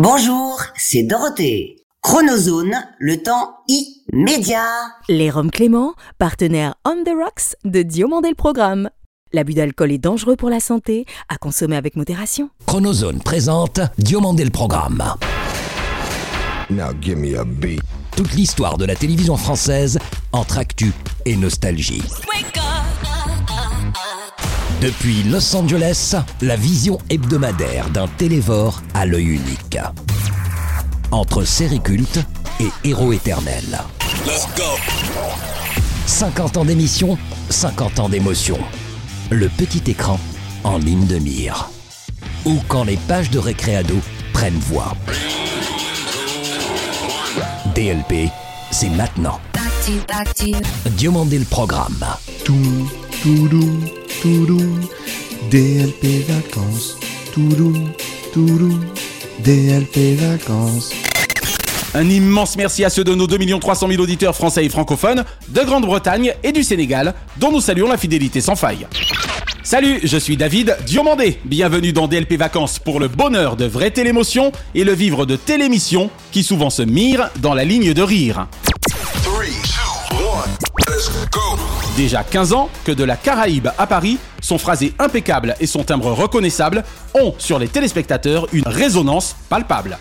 Bonjour, c'est Dorothée. Chronozone, le temps immédiat. Les Roms Clément, partenaire On the Rocks de Diomandé le Programme. L'abus d'alcool est dangereux pour la santé, à consommer avec modération. Chronozone présente Diomandé le Programme. Now give me a beat. Toute l'histoire de la télévision française entre actu et nostalgie. Depuis Los Angeles, la vision hebdomadaire d'un télévore à l'œil unique. Entre série culte et héros éternel. 50 ans d'émission, 50 ans d'émotion. Le petit écran en ligne de mire. Ou quand les pages de récréado prennent voix. DLP, c'est maintenant. Diomandé le programme. Tout, toudou, toudou. DLP vacances. Toudou, toudou. DLP vacances. Un immense merci à ceux de nos 2 300 000 auditeurs français et francophones de Grande-Bretagne et du Sénégal, dont nous saluons la fidélité sans faille. Salut, je suis David Diomandé. Bienvenue dans DLP Vacances pour le bonheur de vraies télémotions et le vivre de télémissions qui souvent se mirent dans la ligne de rire. Déjà 15 ans que de la Caraïbe à Paris, son phrasé impeccable et son timbre reconnaissable ont sur les téléspectateurs une résonance palpable.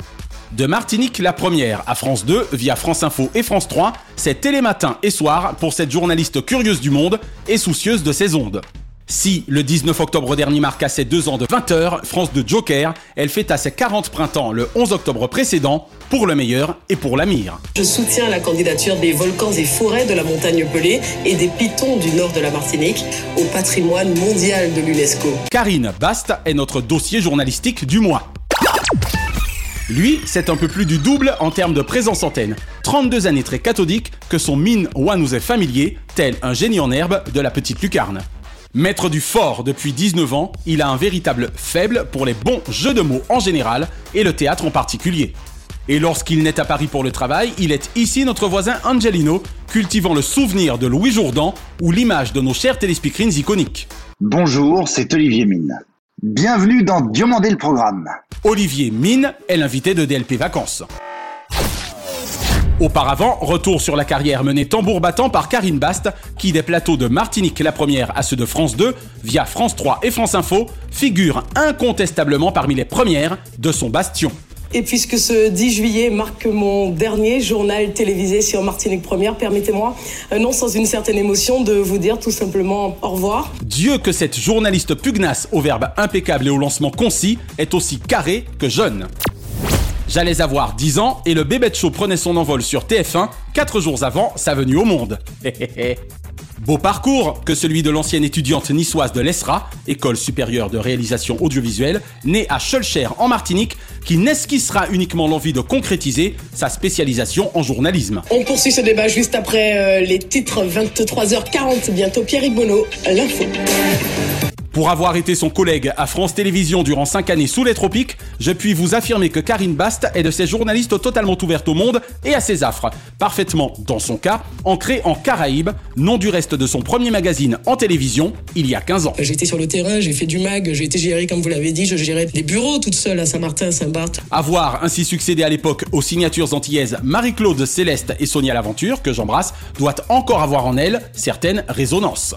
De Martinique la première à France 2 via France Info et France 3, c'est télématin et soir pour cette journaliste curieuse du monde et soucieuse de ses ondes. Si le 19 octobre dernier marqua ses deux ans de 20 heures, France 2 Joker, elle fête à ses 40 printemps le 11 octobre précédent, pour le meilleur et pour la mire. Je soutiens la candidature des volcans et forêts de la montagne Pelée et des pitons du nord de la Martinique au patrimoine mondial de l'UNESCO. Karine Bast est notre dossier journalistique du mois. Lui, c'est un peu plus du double en termes de présence antenne. 32 années très cathodiques que son mine One nous est familier, tel un génie en herbe de la petite lucarne. Maître du fort depuis 19 ans, il a un véritable faible pour les bons jeux de mots en général et le théâtre en particulier. Et lorsqu'il n'est à Paris pour le travail, il est ici notre voisin Angelino, cultivant le souvenir de Louis Jourdan ou l'image de nos chers téléspeakerines iconiques. Bonjour, c'est Olivier Mine. Bienvenue dans Diomandé le programme. Olivier Mine est l'invité de DLP Vacances. Auparavant, retour sur la carrière menée tambour battant par Karine Bast, qui des plateaux de Martinique la première à ceux de France 2, via France 3 et France Info, figure incontestablement parmi les premières de son bastion. Et puisque ce 10 juillet marque mon dernier journal télévisé sur Martinique Première, permettez-moi, euh, non sans une certaine émotion, de vous dire tout simplement au revoir. Dieu que cette journaliste pugnace au verbe impeccable et au lancement concis est aussi carré que jeune. J'allais avoir 10 ans et le bébé de show prenait son envol sur TF1 4 jours avant sa venue au monde. Beau parcours que celui de l'ancienne étudiante niçoise de l'ESRA, École supérieure de réalisation audiovisuelle, née à Schulcher en Martinique, qui n'esquissera uniquement l'envie de concrétiser sa spécialisation en journalisme. On poursuit ce débat juste après euh, les titres 23h40, bientôt Pierre Bonneau, l'info. Pour avoir été son collègue à France Télévisions durant 5 années sous les tropiques, je puis vous affirmer que Karine Bast est de ces journalistes totalement ouvertes au monde et à ses affres, parfaitement, dans son cas, ancrée en Caraïbes, nom du reste de son premier magazine en télévision, il y a 15 ans. Été sur le terrain, j'ai fait du mag, j'ai été géré comme vous l'avez dit, je gérais des bureaux toute seule à Saint-Martin, Saint-Barth. Avoir ainsi succédé à l'époque aux signatures antillaises Marie-Claude Céleste et Sonia Laventure, que j'embrasse, doit encore avoir en elle certaines résonances.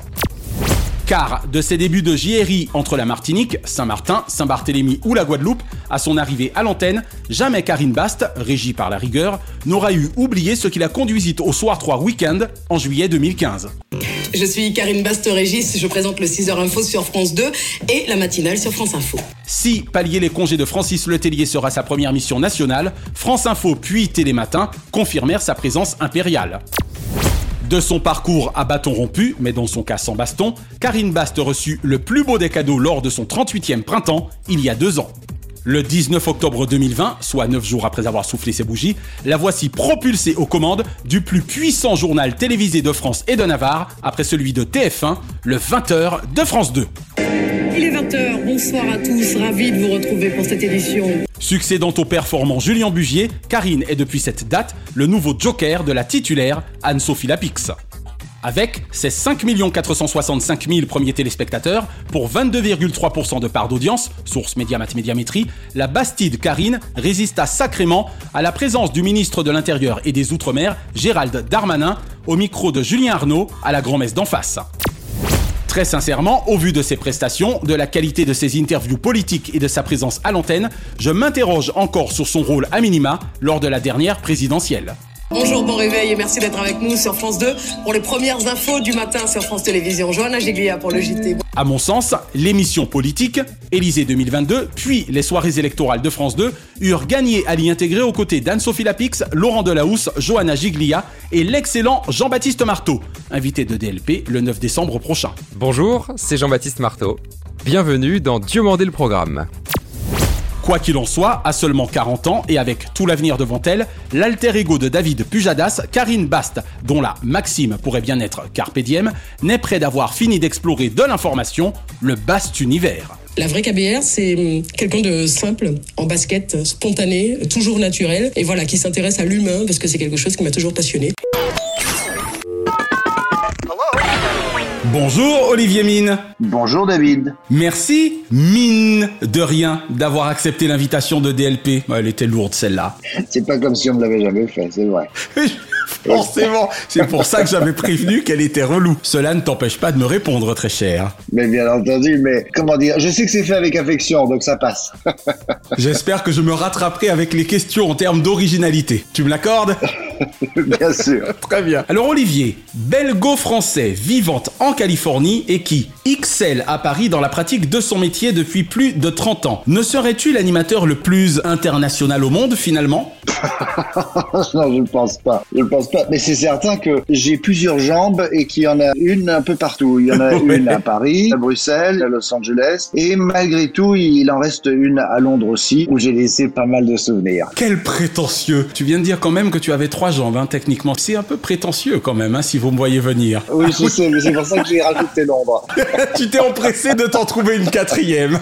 Car de ses débuts de JRI entre la Martinique, Saint-Martin, Saint-Barthélemy ou la Guadeloupe, à son arrivée à l'antenne, jamais Karine Bast, régie par la rigueur, n'aura eu oublié ce qui la conduisit au Soir 3 Weekend en juillet 2015. Je suis Karine Bast-Régis, je présente le 6h Info sur France 2 et la matinale sur France Info. Si pallier les congés de Francis Letellier sera sa première mission nationale, France Info puis Télématin confirmèrent sa présence impériale. De son parcours à bâton rompu, mais dans son cas sans baston, Karine Bast reçut le plus beau des cadeaux lors de son 38e printemps, il y a deux ans. Le 19 octobre 2020, soit 9 jours après avoir soufflé ses bougies, la voici propulsée aux commandes du plus puissant journal télévisé de France et de Navarre, après celui de TF1, le 20h de France 2. Il est 20h, bonsoir à tous, ravi de vous retrouver pour cette édition. Succédant au performant Julien Bugier, Karine est depuis cette date le nouveau joker de la titulaire Anne-Sophie Lapix. Avec ses 5 465 000 premiers téléspectateurs, pour 22,3% de part d'audience, source Médiamat Médiamétrie, la Bastide Karine résista sacrément à la présence du ministre de l'Intérieur et des Outre-mer, Gérald Darmanin, au micro de Julien Arnaud à la grand-messe d'en face. Très sincèrement, au vu de ses prestations, de la qualité de ses interviews politiques et de sa présence à l'antenne, je m'interroge encore sur son rôle à minima lors de la dernière présidentielle. Bonjour, bon réveil et merci d'être avec nous sur France 2 pour les premières infos du matin sur France Télévisions. Johanna Giglia pour le JT. À mon sens, l'émission politique, Élysée 2022, puis les soirées électorales de France 2 eurent gagné à l'y intégrer aux côtés d'Anne-Sophie Lapix, Laurent Delahousse, Johanna Giglia et l'excellent Jean-Baptiste Marteau, invité de DLP le 9 décembre prochain. Bonjour, c'est Jean-Baptiste Marteau. Bienvenue dans Dieu mandé le programme. Quoi qu'il en soit, à seulement 40 ans et avec tout l'avenir devant elle, l'alter ego de David Pujadas, Karine Bast, dont la Maxime pourrait bien être Carpe n'est près d'avoir fini d'explorer de l'information le Bast univers. La vraie KBR, c'est hum, quelqu'un de simple, en basket, spontané, toujours naturel, et voilà, qui s'intéresse à l'humain parce que c'est quelque chose qui m'a toujours passionné. Bonjour Olivier Mine. Bonjour David. Merci, mine de rien, d'avoir accepté l'invitation de DLP. Elle était lourde celle-là. C'est pas comme si on me l'avait jamais fait, c'est vrai. Forcément, c'est pour ça que j'avais prévenu qu'elle était relou. Cela ne t'empêche pas de me répondre, très cher. Mais bien entendu, mais comment dire, je sais que c'est fait avec affection, donc ça passe. J'espère que je me rattraperai avec les questions en termes d'originalité. Tu me l'accordes? Bien sûr. Très bien. Alors Olivier, belgo-français vivant en Californie et qui excelle à Paris dans la pratique de son métier depuis plus de 30 ans. Ne serais-tu l'animateur le plus international au monde finalement? non, je ne pense pas. Je ne pense pas. Mais c'est certain que j'ai plusieurs jambes et qu'il y en a une un peu partout. Il y en a une à Paris, à Bruxelles, à Los Angeles. Et malgré tout, il en reste une à Londres aussi, où j'ai laissé pas mal de souvenirs. Quel prétentieux Tu viens de dire quand même que tu avais trois jambes, hein, techniquement. C'est un peu prétentieux quand même, hein, si vous me voyez venir. Oui, je sais, mais c'est pour ça que j'ai rajouté Londres. tu t'es empressé de t'en trouver une quatrième.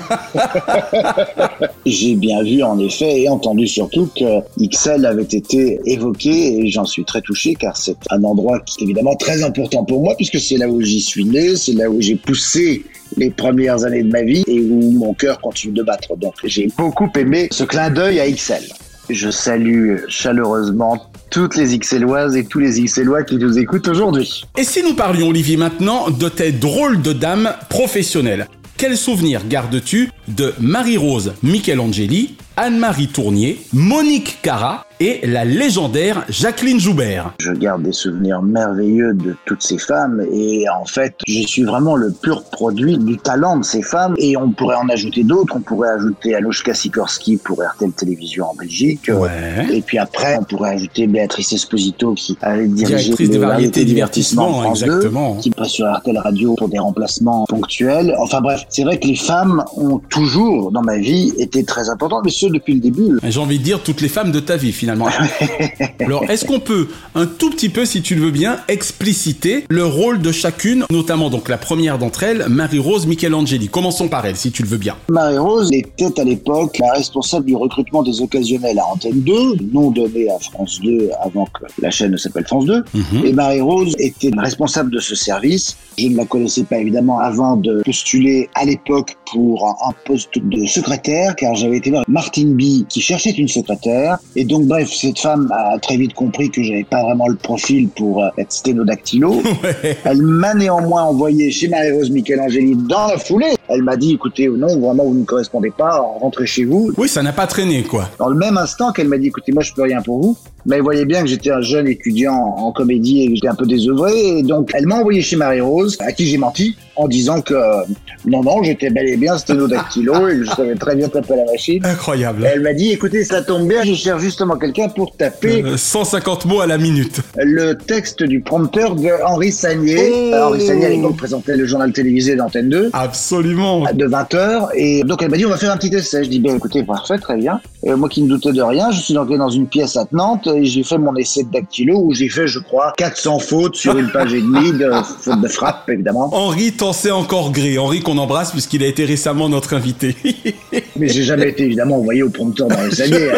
J'ai bien vu en effet et entendu surtout que XL avait été évoqué et j'en suis très touché car c'est un endroit qui est évidemment très important pour moi puisque c'est là où j'y suis né, c'est là où j'ai poussé les premières années de ma vie et où mon cœur continue de battre. Donc j'ai beaucoup aimé ce clin d'œil à XL. Je salue chaleureusement toutes les XLoises et tous les XLois qui nous écoutent aujourd'hui. Et si nous parlions, Olivier, maintenant de tes drôles de dames professionnelles? Quel souvenir gardes-tu de Marie-Rose Michelangeli, Anne-Marie Tournier, Monique Cara et la légendaire Jacqueline Joubert Je garde des souvenirs merveilleux de toutes ces femmes et en fait, je suis vraiment le pur produit du talent de ces femmes et on pourrait en ajouter d'autres. On pourrait ajouter Anushka Sikorski pour RTL Télévision en Belgique. Ouais. Et puis après, on pourrait ajouter Béatrice Esposito qui avait dirigé Directrice de variété variété divertissement, en France 2, exactement. qui passe sur RTL Radio pour des remplacements ponctuels. Enfin bref, c'est vrai que les femmes ont toujours, dans ma vie, été très importantes, mais ce depuis le début. J'ai envie de dire toutes les femmes de ta vie finalement. Alors est-ce qu'on peut un tout petit peu, si tu le veux bien, expliciter le rôle de chacune, notamment donc la première d'entre elles, Marie-Rose Michelangeli? Commençons par elle, si tu le veux bien. Marie-Rose était à l'époque la responsable du recrutement des occasionnels à Antenne 2, nom donné à France 2 avant que la chaîne ne s'appelle France 2. Mhm. Et Marie-Rose était responsable de ce service. Je ne la connaissais pas évidemment avant de postuler à l'époque pour un, un poste de secrétaire, car j'avais été voir Martine B qui cherchait une secrétaire. Et donc bref, cette femme a très vite compris que j'avais pas vraiment le profil pour euh, être sténodactylo. Elle m'a néanmoins envoyé chez Marie-Rose Michelangeli dans la foulée. Elle m'a dit, écoutez, non, vraiment, vous ne correspondez pas, rentrez chez vous. Oui, ça n'a pas traîné quoi. Dans le même instant qu'elle m'a dit, écoutez, moi, je peux rien pour vous. Mais elle voyait bien que j'étais un jeune étudiant en comédie et que j'étais un peu désœuvré. Et donc, elle m'a envoyé chez Marie-Rose, à qui j'ai menti, en disant que euh, non, non, j'étais bel et bien sténodactylo et je savais très bien taper la machine. Incroyable. Et elle m'a dit, écoutez, ça tombe bien, je cherche justement quelqu'un pour taper Euh, 150 mots à la minute. le texte du prompteur de Henri Sagnier. Oh. Euh, Henri Sagnier, à l'époque, présentait le journal télévisé d'Antenne 2 Absolument. de 20h. Et donc, elle m'a dit, on va faire un petit essai. Je dis, ben écoutez, parfait, très bien. Et moi qui ne doutais de rien, je suis entré dans une pièce attenante et j'ai fait mon essai de dactylo où j'ai fait, je crois, 400 fautes sur une page et demie de fautes de frappe, évidemment. Henri t'en sait encore gré. Henri qu'on embrasse puisqu'il a été récemment notre invité. Mais j'ai jamais été évidemment envoyé au prompteur dans les alliés.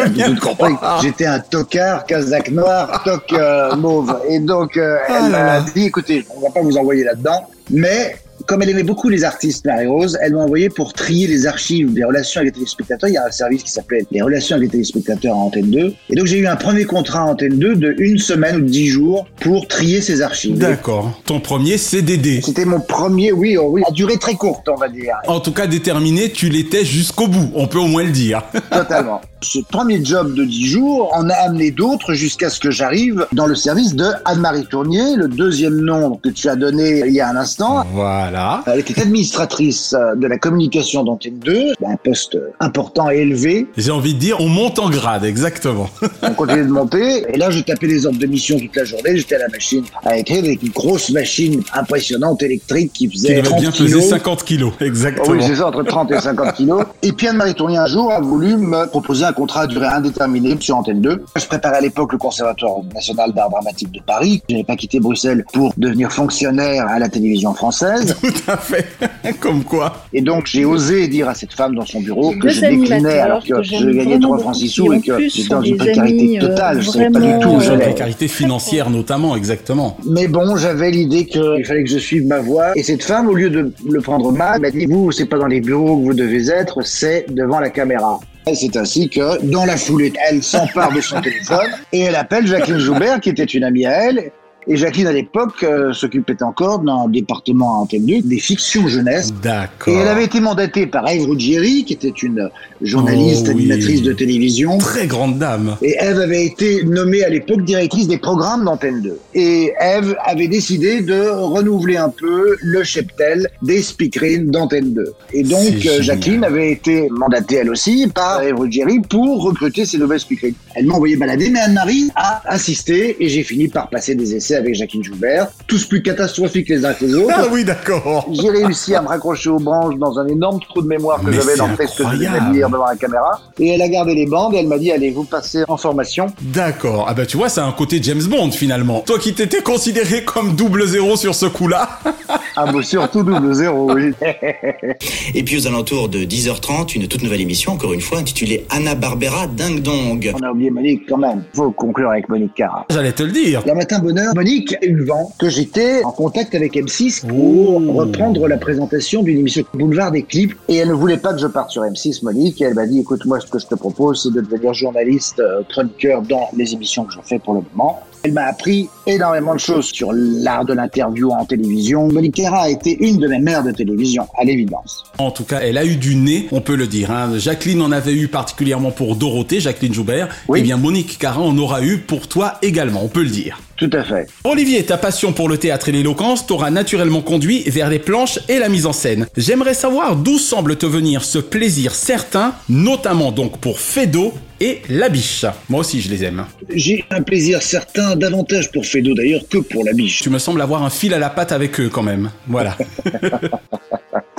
hein. J'étais un tocard, casaque noir, toc euh, mauve. Et donc, euh, elle m'a dit, écoutez, on va pas vous envoyer là-dedans, mais comme elle aimait beaucoup les artistes, Marie-Rose, elle m'a envoyé pour trier les archives des relations avec les téléspectateurs. Il y a un service qui s'appelait les relations avec les téléspectateurs à Antenne 2. Et donc j'ai eu un premier contrat à Antenne 2 de une semaine ou dix jours pour trier ces archives. D'accord. Ton premier CDD. C'était mon premier, oui, oh oui, à durée très courte, on va dire. En tout cas, déterminé, tu l'étais jusqu'au bout. On peut au moins le dire. Totalement. Ce premier job de 10 jours en a amené d'autres jusqu'à ce que j'arrive dans le service de Anne-Marie Tournier, le deuxième nom que tu as donné il y a un instant. Voilà. Elle était administratrice euh, de la communication d'Antenne 2, un poste important et élevé. J'ai envie de dire, on monte en grade, exactement. On continuait de monter. Et là, je tapais les ordres de mission toute la journée. J'étais à la machine à écrire avec une grosse machine impressionnante électrique qui faisait devais 30 bien peser kilos. 50 kilos, Oh exactement. oui, c'est ça, entre 30 et 50 kilos. Et puis Anne-Marie Tournier, un jour, a voulu me proposer un contrat à durée indéterminée sur Antenne 2. Je préparais à l'époque le Conservatoire national d'art dramatique de Paris. Je n'avais pas quitté Bruxelles pour devenir fonctionnaire à la télévision française. Tout à fait. Comme quoi. Et donc, j'ai osé dire à cette femme dans son bureau que je déclinais alors que, que je gagnais vraiment 3 francs 6 sous et que j'étais dans une précarité amis, euh, totale. Je savais pas du tout où euh, j'allais. précarité financière notamment, exactement. Mais bon, j'avais l'idée qu'il fallait que je suive ma voie. Et cette femme, au lieu de le prendre mal, m'a dit, vous, c'est pas dans les bureaux que vous devez être, c'est devant la caméra. Et c'est ainsi que, dans la foulée, elle s'empare de son téléphone et elle appelle Jacqueline Joubert, qui était une amie à elle. Et Jacqueline, à l'époque, euh, s'occupait encore d'un département à Antenne 2, des fictions jeunesse. D'accord. Et elle avait été mandatée par Eve Ruggieri, qui était une journaliste, Oh, oui. animatrice de télévision. Très grande dame. Et Eve avait été nommée à l'époque directrice des programmes d'Antenne 2. Et Eve avait décidé de renouveler un peu le cheptel des speakerines d'Antenne 2. Et donc, euh. Jacqueline avait été mandatée elle aussi par Eve Ruggieri pour recruter ces nouvelles speakerines. Elle m'a envoyé balader, mais Anne-Marie a insisté et j'ai fini par passer des essais avec Jacqueline Joubert, tous plus catastrophiques les uns que les autres. Ah oui, d'accord. J'ai réussi à me raccrocher aux branches dans un énorme trou de mémoire que j'avais dans le texte que je devais lire devant la caméra. Et elle a gardé les bandes et elle m'a dit, allez, vous passez en formation? D'accord. Ah bah tu vois, c'est un côté James Bond finalement. Toi qui t'étais considéré comme double zéro sur ce coup-là. Ah, bah, surtout double zéro, oui. Et puis aux alentours de 10h30, une toute nouvelle émission, encore une fois, intitulée Anna Barbera Ding Dong. On a oublié Monique quand même. Faut conclure avec Monique Cara. J'allais te le dire. Le matin bonheur, Monique a eu le vent que j'étais en contact avec M6 pour Oh. reprendre la présentation d'une émission Boulevard des clips. Et elle ne voulait pas que je parte sur M6, Monique. Et elle m'a dit, écoute, moi, ce que je te propose, c'est de devenir journaliste, euh, chroniqueur dans les émissions que je fais pour le moment. Elle m'a appris énormément de choses sur l'art de l'interview en télévision. Monique Cara a été une de mes mères de télévision, à l'évidence. En tout cas, elle a eu du nez, on peut le dire. hein. Jacqueline en avait eu particulièrement pour Dorothée, Jacqueline Joubert. Oui. Eh bien, Monique Carin en aura eu pour toi également, on peut le dire. Tout à fait. Olivier, ta passion pour le théâtre et l'éloquence t'aura naturellement conduit vers les planches et la mise en scène. J'aimerais savoir d'où semble te venir ce plaisir certain, notamment donc pour Fedo et La Biche. Moi aussi, je les aime. J'ai un plaisir certain, davantage pour Fedo d'ailleurs que pour la biche. Tu me sembles avoir un fil à la patte avec eux quand même. Voilà.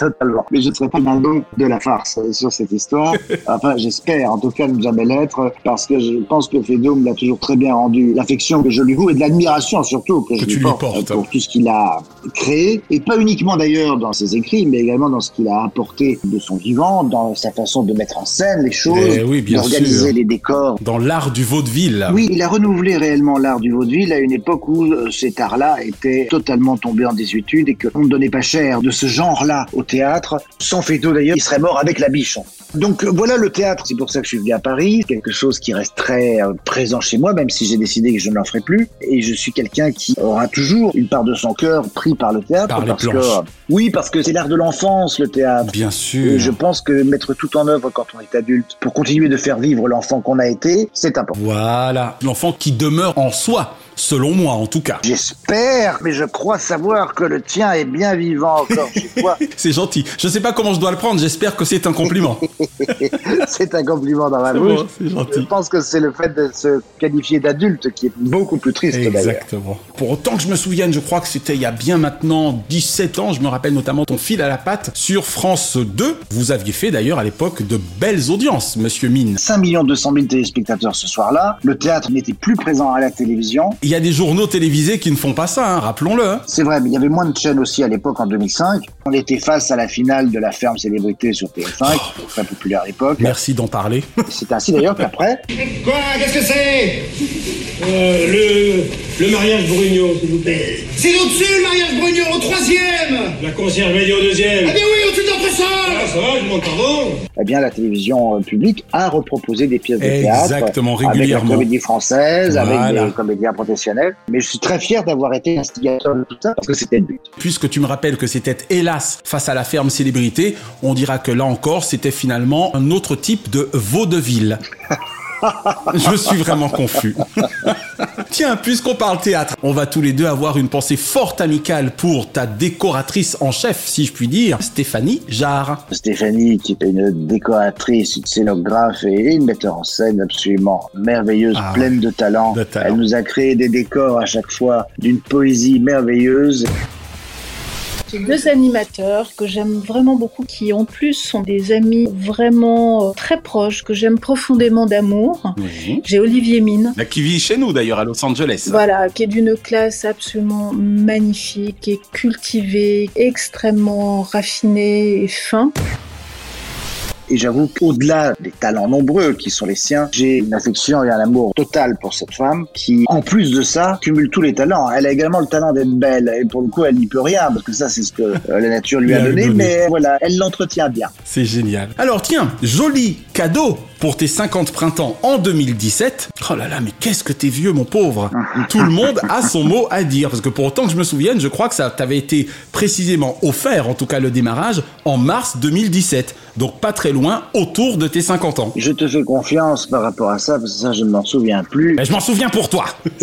Totalement. Mais je ne serai pas dans le de la farce sur cette histoire. Enfin, j'espère en tout cas ne jamais l'être, parce que je pense que Fedo me l'a toujours très bien rendu. L'affection que je lui voue et de l'admiration surtout que, je Que lui porte, portes. pour tout ce qu'il a créé. Et pas uniquement d'ailleurs dans ses écrits, mais également dans ce qu'il a apporté de son vivant, dans sa façon de mettre en scène les choses, Eh oui, d'organiser sûr. les décors. Dans l'art du vaudeville. Oui, il a renouvelé réellement l'art du vaudeville à une époque où euh, cet art-là était totalement tombé en désuétude et qu'on ne donnait pas cher de ce genre-là au théâtre. Sans Fédo d'ailleurs, il serait mort avec la biche. Donc euh, voilà le théâtre, c'est pour ça que je suis venu à Paris, quelque chose qui reste très euh, présent chez moi, même si j'ai décidé que je n'en ferai plus. Et je suis quelqu'un qui aura toujours une part de son cœur pris par le théâtre. Par parce que, oui, parce que c'est l'art de l'enfance, le théâtre. Bien Et sûr. je pense que mettre tout en œuvre quand on est adulte pour continuer de faire vivre l'enfant qu'on a été, c'est important. Voilà. L'enfant qui demeure en soi, selon moi en tout cas. J'espère, mais je crois savoir que le tien est bien vivant encore chez toi. C'est gentil. Je sais pas comment je dois le prendre, j'espère que c'est un compliment. C'est un compliment dans ma bouche. bon, Je pense que c'est le fait de se qualifier d'adulte qui est beaucoup plus triste d'ailleurs. Exactement. Pour autant que je me souvienne, je crois que c'était il y a bien maintenant 17 ans, je me rappelle notamment ton fil à la patte sur France 2. Vous aviez fait d'ailleurs à l'époque de belles audiences, monsieur Mine. 5 millions 200 000 téléspectateurs ce soir-là. Le théâtre n'était plus présent à la télévision. Il y a des journaux télévisés qui ne font pas ça, hein, rappelons-le. hein. C'est vrai, mais il y avait moins de chaînes aussi à l'époque en 2005. On était face à la finale de la ferme célébrité sur TF5. Très populaire à l'époque. Merci d'en parler. C'est ainsi d'ailleurs qu'après, Quoi Qu'est-ce que c'est? Euh, le, le mariage Brugnon, s'il vous plaît. C'est au-dessus le mariage Brugnon, au troisième La concierge dit au deuxième. Ah bien oui, au-dessus de notre Ah, sol ça va, je demande pardon. eh bien, la télévision euh, publique a reproposé des pièces de théâtre. Exactement, Avec la comédie française, Voilà. avec des comédiens professionnels. Mais je suis très fier d'avoir été instigateur de tout ça parce que c'était le but. Puisque tu me rappelles que c'était hélas face à la ferme célébrité, on dira que là encore c'était finalement un autre type de vaudeville. Je suis vraiment confus. Tiens, puisqu'on parle théâtre, on va tous les deux avoir une pensée forte amicale pour ta décoratrice en chef, si je puis dire, Stéphanie Jarre. Stéphanie, qui est une décoratrice, une scénographe et une metteur en scène absolument merveilleuse, Ah pleine de talent. De talent. Elle nous a créé des décors à chaque fois d'une poésie merveilleuse. J'ai deux animateurs que j'aime vraiment beaucoup, qui en plus sont des amis vraiment euh, très proches, que j'aime profondément d'amour. J'ai Olivier Mine. Là, qui vit chez nous d'ailleurs à Los Angeles. Voilà, qui est d'une classe absolument magnifique, qui est cultivé, extrêmement raffiné et fin. Et j'avoue qu'au-delà des talents nombreux qui sont les siens, j'ai une affection et un amour total pour cette femme qui, en plus de ça, cumule tous les talents. Elle a également le talent d'être belle et pour le coup, elle n'y peut rien parce que ça, c'est ce que euh, la nature lui a donné. Mais voilà, elle l'entretient bien. C'est génial. Alors tiens, joli cadeau pour tes 50 printemps en 2017. Oh là là, mais qu'est-ce que t'es vieux, mon pauvre. Tout le monde a son mot à dire. Parce que pour autant que je me souvienne, je crois que ça t'avait été précisément offert, en tout cas le démarrage, en mars 2017. Donc pas très loin, autour de tes 50 ans. Je te fais confiance par rapport à ça parce que ça, je ne m'en souviens plus. Mais je m'en souviens pour toi.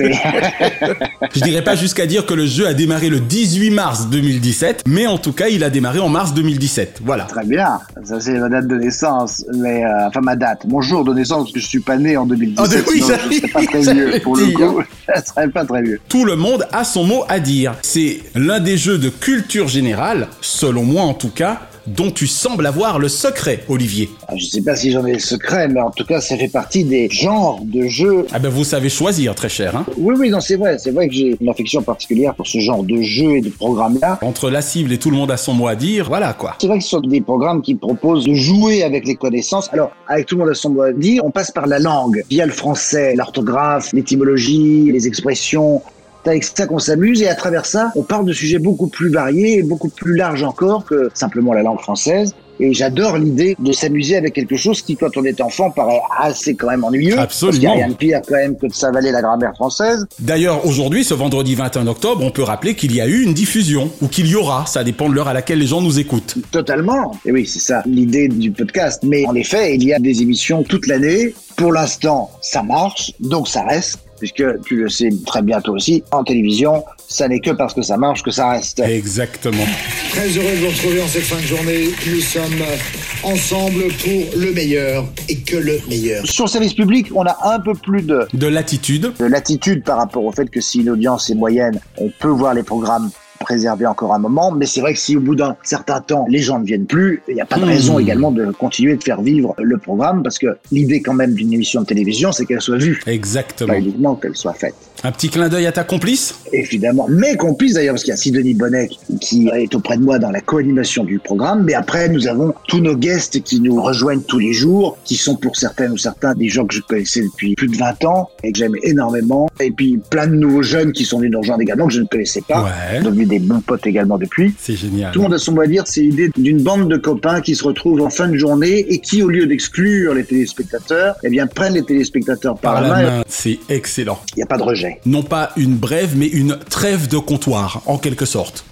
Je dirais pas jusqu'à dire que le jeu a démarré le 18 mars 2017, mais en tout cas, il a démarré en mars 2017. Voilà. Très bien, ça c'est ma date de naissance, mais euh, enfin ma date, mon jour de naissance parce que je suis pas né en 2017. Ah, oui, sinon je serais pas très vieux pour le coup. Je serais pas très vieux. Tout le monde a son mot à dire. C'est l'un des jeux de culture générale, selon moi en tout cas, dont tu sembles avoir le secret, Olivier. Ah, Je sais pas si j'en ai le secret, mais en tout cas ça fait partie des genres de jeux. Ah ben vous savez choisir, très cher. Hein Oui, oui, non, c'est vrai, c'est vrai que j'ai une affection particulière pour ce genre de jeux et de programmes-là. Entre la cible et tout le monde a son mot à dire, voilà quoi. C'est vrai que ce sont des programmes qui proposent de jouer avec les connaissances. Alors, avec tout le monde à son mot à dire, on passe par la langue, via le français, l'orthographe, l'étymologie, les expressions. C'est avec ça qu'on s'amuse et à travers ça, on parle de sujets beaucoup plus variés et beaucoup plus larges encore que simplement la langue française. Et j'adore l'idée de s'amuser avec quelque chose qui, quand on est enfant, paraît assez quand même ennuyeux. Parce qu'il n'y Absolument. a rien de pire quand même que de s'avaler la grammaire française. D'ailleurs, aujourd'hui, ce vendredi 21 octobre, on peut rappeler qu'il y a eu une diffusion, ou qu'il y aura, ça dépend de l'heure à laquelle les gens nous écoutent. Totalement. Et oui, c'est ça l'idée du podcast. Mais en effet, il y a des émissions toute l'année. Pour l'instant, ça marche, donc ça reste. Puisque tu le sais très bien toi aussi, en télévision, ça n'est que parce que ça marche que ça reste. Exactement. Très heureux de vous retrouver en cette fin de journée. Nous sommes ensemble pour le meilleur et que le meilleur. Sur le service public, on a un peu plus de, De latitude. de latitude par rapport au fait que si une audience est moyenne, on peut voir les programmes préservés encore un moment, mais c'est vrai que si au bout d'un certain temps les gens ne viennent plus, il n'y a pas de Hmm. raison également de continuer de faire vivre le programme parce que l'idée quand même d'une émission de télévision c'est qu'elle soit vue, Exactement. pas uniquement qu'elle soit faite. Un petit clin d'œil à ta complice Évidemment, qu'on puisse d'ailleurs, parce qu'il y a Sidonie Bonnet qui est auprès de moi dans la co-animation du programme, mais après nous avons tous nos guests qui nous rejoignent tous les jours, qui sont pour certaines ou certains des gens que je connaissais depuis plus de 20 ans et que j'aime énormément, et puis plein de nouveaux jeunes qui sont venus nous rejoindre également que je ne connaissais pas, Ouais. devenus des bons potes également depuis. C'est génial. Tout le monde a son mot à dire, c'est l'idée d'une bande de copains qui se retrouvent en fin de journée et qui, au lieu d'exclure les téléspectateurs, eh bien prennent les téléspectateurs par, Par la main. main, c'est excellent. Il n'y a pas de rejet. Non pas une brève, mais une trêve de comptoir, en quelque sorte.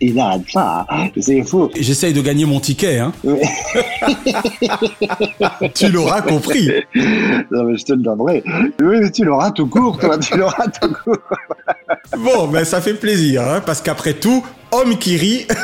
Ils n'arrêtent pas, hein. c'est fou. J'essaye de gagner mon ticket, hein. tu l'auras compris. Non, mais je te le donnerai. Oui, mais tu l'auras tout court, toi, tu l'auras tout court. Bon, ben ça fait plaisir, hein, parce qu'après tout, homme qui rit,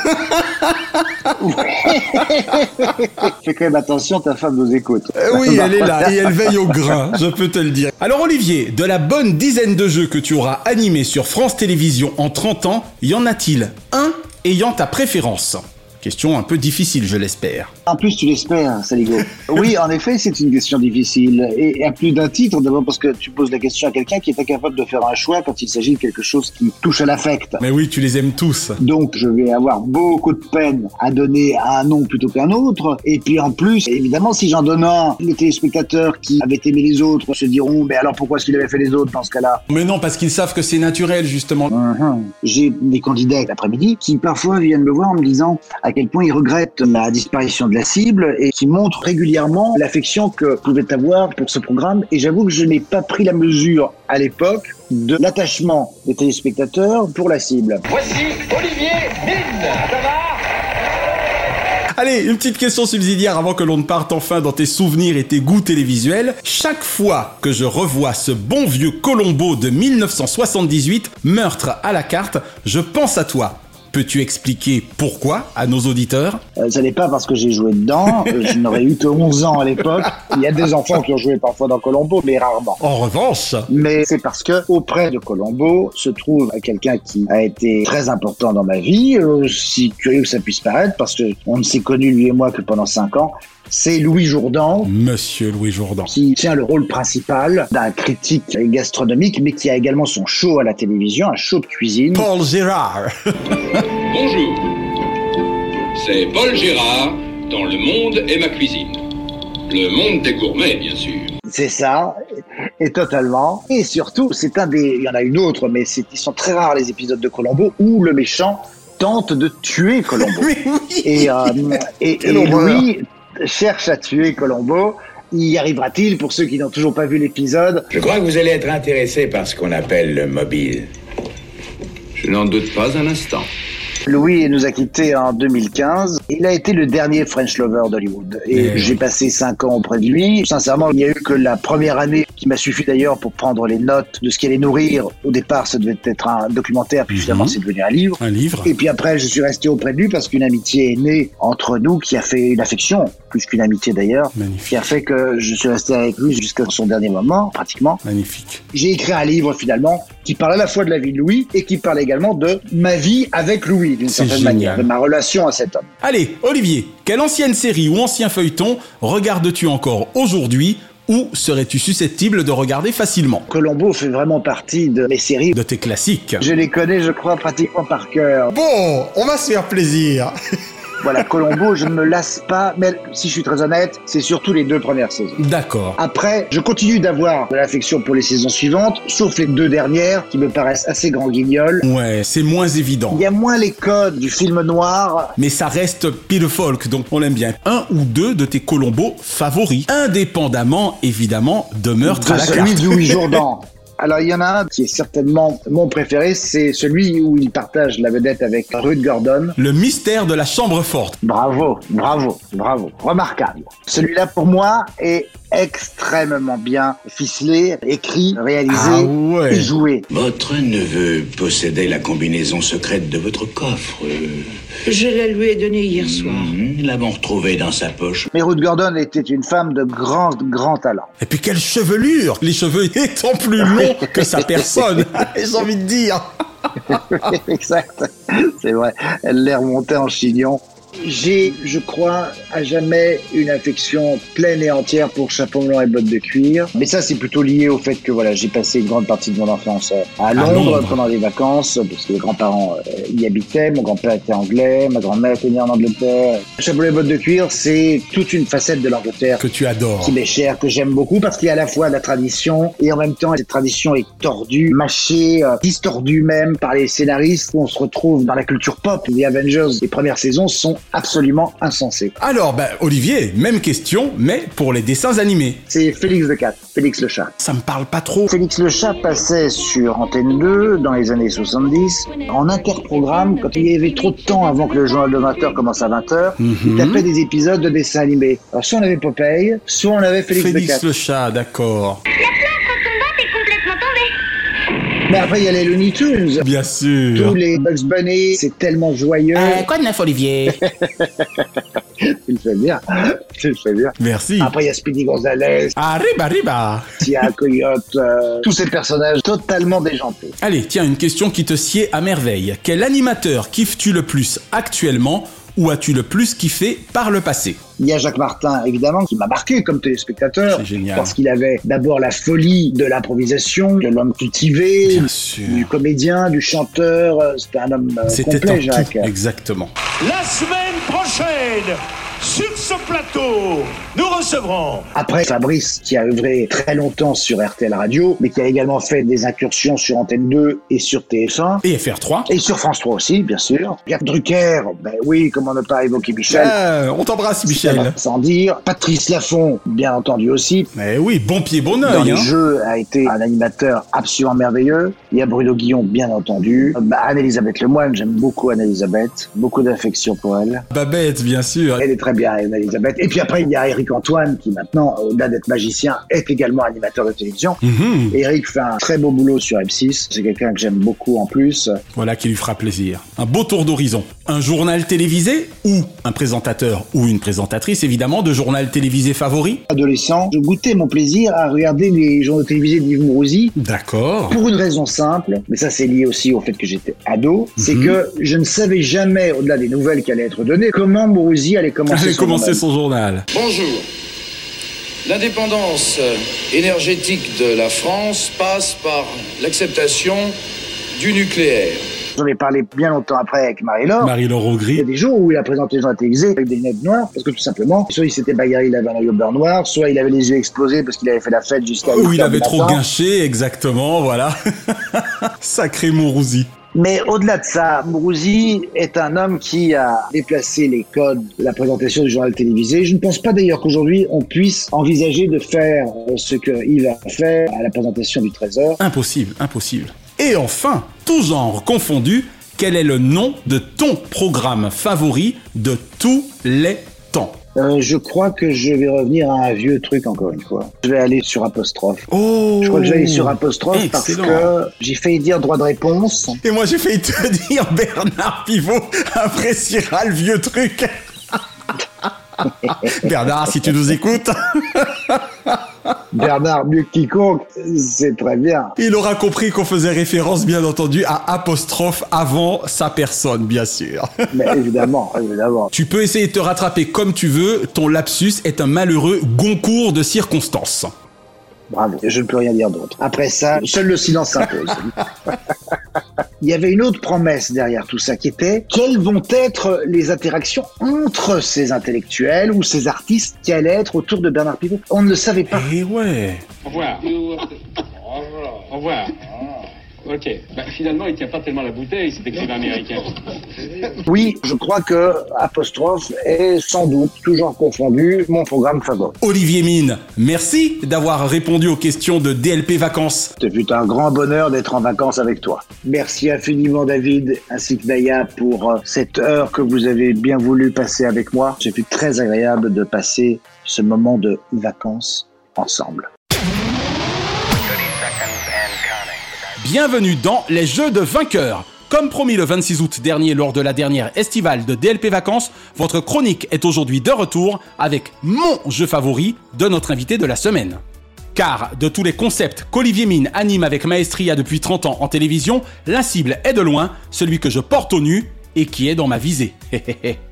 Fais quand même attention, ta femme nous écoute. Euh, oui, elle est là et elle veille au grain, je peux te le dire. Alors Olivier, de la bonne dizaine de jeux que tu auras animés sur France Télévisions en 30 ans, y en a-t-il un ayant ta préférence? Question un peu difficile, je l'espère. En plus, tu l'espères, Saligo. oui, en effet, c'est une question difficile. Et à plus d'un titre, d'abord parce que tu poses la question à quelqu'un qui est incapable de faire un choix quand il s'agit de quelque chose qui touche à l'affect. Mais oui, tu les aimes tous. Donc, je vais avoir beaucoup de peine à donner un nom plutôt qu'un autre. Et puis, en plus, évidemment, si j'en donne un, les téléspectateurs qui avaient aimé les autres se diront, mais alors pourquoi est-ce qu'il avait fait les autres dans ce cas-là? Mais non, parce qu'ils savent que c'est naturel, justement. Uh-huh. J'ai des candidats l'après-midi qui parfois viennent me voir en me disant à quel point ils regrettent la disparition de la cible et qui montrent régulièrement l'affection que pouvait avoir pour ce programme. Et j'avoue que je n'ai pas pris la mesure à l'époque de l'attachement des téléspectateurs pour la cible. Voici Olivier Mine. Ça va Allez, une petite question subsidiaire avant que l'on ne parte enfin dans tes souvenirs et tes goûts télévisuels. Chaque fois que je revois ce bon vieux Colombo de 1978, meurtre à la carte, je pense à toi. Peux-tu expliquer pourquoi à nos auditeurs euh, Ce n'est pas parce que j'ai joué dedans, euh, je n'aurais eu que 11 ans à l'époque. Il y a des enfants qui ont joué parfois dans Colombo, mais rarement. En revanche Mais c'est parce que auprès de Colombo se trouve quelqu'un qui a été très important dans ma vie, aussi curieux que ça puisse paraître, parce que on ne s'est connu lui et moi que pendant 5 ans, c'est Louis Jourdan. Monsieur Louis Jourdan. Qui tient le rôle principal d'un critique gastronomique, mais qui a également son show à la télévision, un show de cuisine. Paul Gérard. Bonjour. C'est Paul Gérard dans Le Monde et ma cuisine. Le monde des gourmets, bien sûr. C'est ça, et totalement. Et surtout, c'est un des. Il y en a une autre, mais ils sont très rares les épisodes de Colombo où le méchant tente de tuer Colombo. et, euh, et, et Louis cherche à tuer Colombo. Y arrivera-t-il pour ceux qui n'ont toujours pas vu l'épisode? Je crois que vous allez être intéressé par ce qu'on appelle le mobile. Je n'en doute pas un instant. Louis nous a quittés en 2015. Il a été le dernier French lover d'Hollywood. Et j'ai passé cinq ans auprès de lui. Sincèrement, il n'y a eu que la première année qui m'a suffi d'ailleurs pour prendre les notes de ce qu'il allait nourrir. Au départ, ça devait être un documentaire, puis finalement, c'est devenu un livre. Un livre. Et puis après, je suis resté auprès de lui parce qu'une amitié est née entre nous qui a fait une affection, plus qu'une amitié d'ailleurs, qui a fait que je suis resté avec lui jusqu'à son dernier moment, pratiquement. Magnifique. J'ai écrit un livre finalement qui parle à la fois de la vie de Louis et qui parle également de ma vie avec Louis, d'une certaine génial. manière, de ma relation à cet homme. Allez, Olivier, quelle ancienne série ou ancien feuilleton regardes-tu encore aujourd'hui ou serais-tu susceptible de regarder facilement? Colombo fait vraiment partie de mes séries. De tes classiques. Je les connais, je crois, pratiquement par cœur. Bon, on va se faire plaisir. Voilà, Colombo, je ne me lasse pas, mais si je suis très honnête, c'est surtout les deux premières saisons. D'accord. Après, je continue d'avoir de l'affection pour les saisons suivantes, sauf les deux dernières qui me paraissent assez grand guignols. Ouais, c'est moins évident. Il y a moins les codes du film noir. Mais ça reste Peter Folk, donc on l'aime bien. Un ou deux de tes Colombos favoris, indépendamment, évidemment, de meurtre de à la celui carte. de Louis Jourdan. Alors il y en a un qui est certainement mon préféré, c'est celui où il partage la vedette avec Ruth Gordon. Le mystère de la chambre forte. Bravo, bravo, bravo, remarquable. Celui-là pour moi est extrêmement bien ficelé, écrit, réalisé Ah ouais. et joué. Votre neveu possédait la combinaison secrète de votre coffre. Je la lui ai donnée hier soir. Mhm, Nous l'avons retrouvée dans sa poche. Mais Ruth Gordon était une femme de grand, grand talent. Et puis quelle chevelure Les cheveux étant plus longs que sa personne, j'ai envie de dire. exact, c'est vrai. Elle l'est remontée en chignon. J'ai, je crois, à jamais une affection pleine et entière pour Chapeau melon et bottes de cuir. Mais ça, c'est plutôt lié au fait que voilà, j'ai passé une grande partie de mon enfance euh, à Londres, Londres. pendant les vacances, parce que les grands-parents euh, y habitaient. Mon grand-père était anglais, ma grand-mère était née en Angleterre. Chapeau melon et bottes de cuir, c'est toute une facette de l'Angleterre Que tu adores. qui m'est cher, que j'aime beaucoup parce qu'il y a à la fois la tradition et en même temps cette tradition est tordue, mâchée, euh, distordue même par les scénaristes. On se retrouve dans la culture pop. Les Avengers, les premières saisons sont absolument insensées. Alors, ben, Olivier, même question, mais pour les dessins animés. C'est Félix le Cat, Félix le Chat. Ça me parle pas trop. Félix le Chat passait sur Antenne 2 dans les années 70 en interprogramme quand il y avait trop de temps avant que le journal de 20h commence à 20h. Mhm. Il tapait des épisodes de dessins animés. Alors soit on avait Popeye, soit on avait Félix, le Cat. Félix le chat, d'accord. Mais après il y a les Looney Tunes. Bien sûr. Tous les Bugs Bunny, c'est tellement joyeux. quoi de neuf, Olivier? Tu le fais bien. Tu le fais bien. Merci. Après, il y a Speedy Gonzales, Arriba, arriba. il y a Coyote, euh, tous ces personnages totalement déjantés. Allez, tiens, une question qui te sied à merveille. Quel animateur kiffes-tu le plus actuellement Où as-tu le plus kiffé par le passé Il y a Jacques Martin, évidemment, qui m'a marqué comme téléspectateur. C'est génial. Parce qu'il avait d'abord la folie de l'improvisation, de l'homme cultivé, du comédien, du chanteur. Euh, C'était un homme euh, C'était complet, Jacques. tout. Exactement. La semaine prochaine, sur ce plateau, nous recevrons Après, Fabrice, qui a œuvré très longtemps sur RTL Radio, mais qui a également fait des incursions sur Antenne 2 et sur TF1. Et FR3. Et sur France 3 aussi, bien sûr. Gerd Drucker, ben oui, comment ne pas évoquer Michel. Ah, on t'embrasse, Michel. Sans dire. Patrice Laffont, bien entendu aussi. Mais oui, bon pied, bon Dans oeil. les hein. jeux, a été un animateur absolument merveilleux. Il y a Bruno Guillon, bien entendu. Euh, bah, Anne-Elisabeth Lemoine, j'aime beaucoup Anne-Elisabeth. Beaucoup d'affection pour elle. Babette, bien sûr. Elle est très bien, Et puis après, il y a Eric Antoine, qui maintenant, au-delà d'être magicien, est également animateur de télévision. Mhm. Eric fait un très beau boulot sur M6. C'est quelqu'un que j'aime beaucoup en plus. Voilà qui lui fera plaisir. Un beau tour d'horizon. Un journal télévisé ou un présentateur ou une présentatrice, évidemment, de journal télévisé favori Adolescent, je goûtais mon plaisir à regarder les journaux télévisés d'Yves Mourouzi. D'accord. Pour une raison simple, mais ça c'est lié aussi au fait que j'étais ado, c'est Mhm. que je ne savais jamais, au-delà des nouvelles qui allaient être données, comment Mourouzi allait commencer son commencer son journal. Bonjour. L'indépendance énergétique de la France passe par l'acceptation du nucléaire. J'en ai parlé bien longtemps après avec Marie-Laure. Marie-Laure Il y a Augry. des jours où il a présenté les journaux télévisés avec des lunettes noires, parce que tout simplement, soit il s'était bagarré, il avait un œil au beurre noir, soit il avait les yeux explosés parce qu'il avait fait la fête jusqu'à 8 il avait trop matin. guinché, exactement, voilà. Sacré Mourouzi. Mais au-delà de ça, Mourouzi est un homme qui a déplacé les codes de la présentation du journal télévisé. Je ne pense pas d'ailleurs qu'aujourd'hui on puisse envisager de faire ce Yves a fait à la présentation du Trésor. Impossible, impossible. Et enfin, tout genre confondu, quel est le nom de ton programme favori de tous les temps? Euh, je crois que je vais revenir à un vieux truc encore une fois. Je vais aller sur apostrophe. Oh Je crois que je vais aller sur apostrophe parce que j'ai failli dire droit de réponse. Et moi j'ai failli te dire Bernard Pivot appréciera le vieux truc. Bernard, si tu nous écoutes, Bernard, mieux que quiconque, c'est très bien. il aura compris qu'on faisait référence bien entendu à apostrophe avant sa personne, bien sûr. Mais évidemment, évidemment. Tu peux essayer de te rattraper comme tu veux, ton lapsus est un malheureux concours de circonstances. Bravo, je ne peux rien dire d'autre. Après ça, seul le silence s'impose. Il y avait une autre promesse derrière tout ça qui était quelles vont être les interactions entre ces intellectuels ou ces artistes qui allaient être autour de Bernard Pivot? On ne le savait pas. Et ouais. Au revoir. Au revoir. Ok. Bah, finalement, il tient pas tellement la bouteille, cet écrivain américain. Oui, je crois que apostrophe est sans doute toujours confondu mon programme favori. Olivier Mine, merci d'avoir répondu aux questions de DLP Vacances. Ce fut un grand bonheur d'être en vacances avec toi. Merci infiniment David ainsi que Naya pour euh, cette heure que vous avez bien voulu passer avec moi. Ce fut très agréable de passer ce moment de vacances ensemble. Bienvenue dans les Jeux de vainqueurs. Comme promis le 26 août dernier lors de la dernière estivale de DLP Vacances, votre chronique est aujourd'hui de retour avec mon jeu favori de notre invité de la semaine. Car de tous les concepts qu'Olivier Mine anime avec maestria depuis 30 ans en télévision, la cible est de loin celui que je porte au nu et qui est dans ma visée.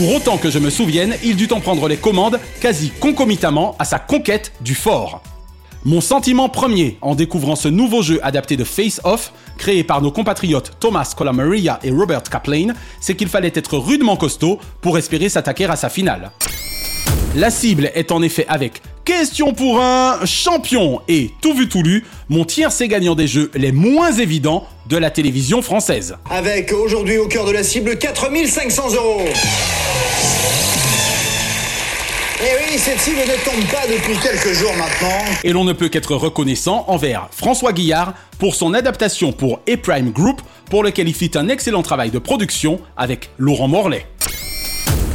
Pour autant que je me souvienne, il dut en prendre les commandes quasi concomitamment à sa conquête du fort. Mon sentiment premier en découvrant ce nouveau jeu adapté de Face Off, créé par nos compatriotes Thomas Colamaria et Robert Kaplan, c'est qu'il fallait être rudement costaud pour espérer s'attaquer à sa finale. La cible est en effet avec Question pour un champion et tout vu tout lu, mon tiercé gagnant des jeux les moins évidents de la télévision française. Avec aujourd'hui au cœur de la cible 4500 euros. Et oui, cette cible ne tombe pas depuis quelques jours maintenant. Et l'on ne peut qu'être reconnaissant envers François Guillard pour son adaptation pour E-Prime Group, pour lequel il fit un excellent travail de production avec Laurent Morlaix.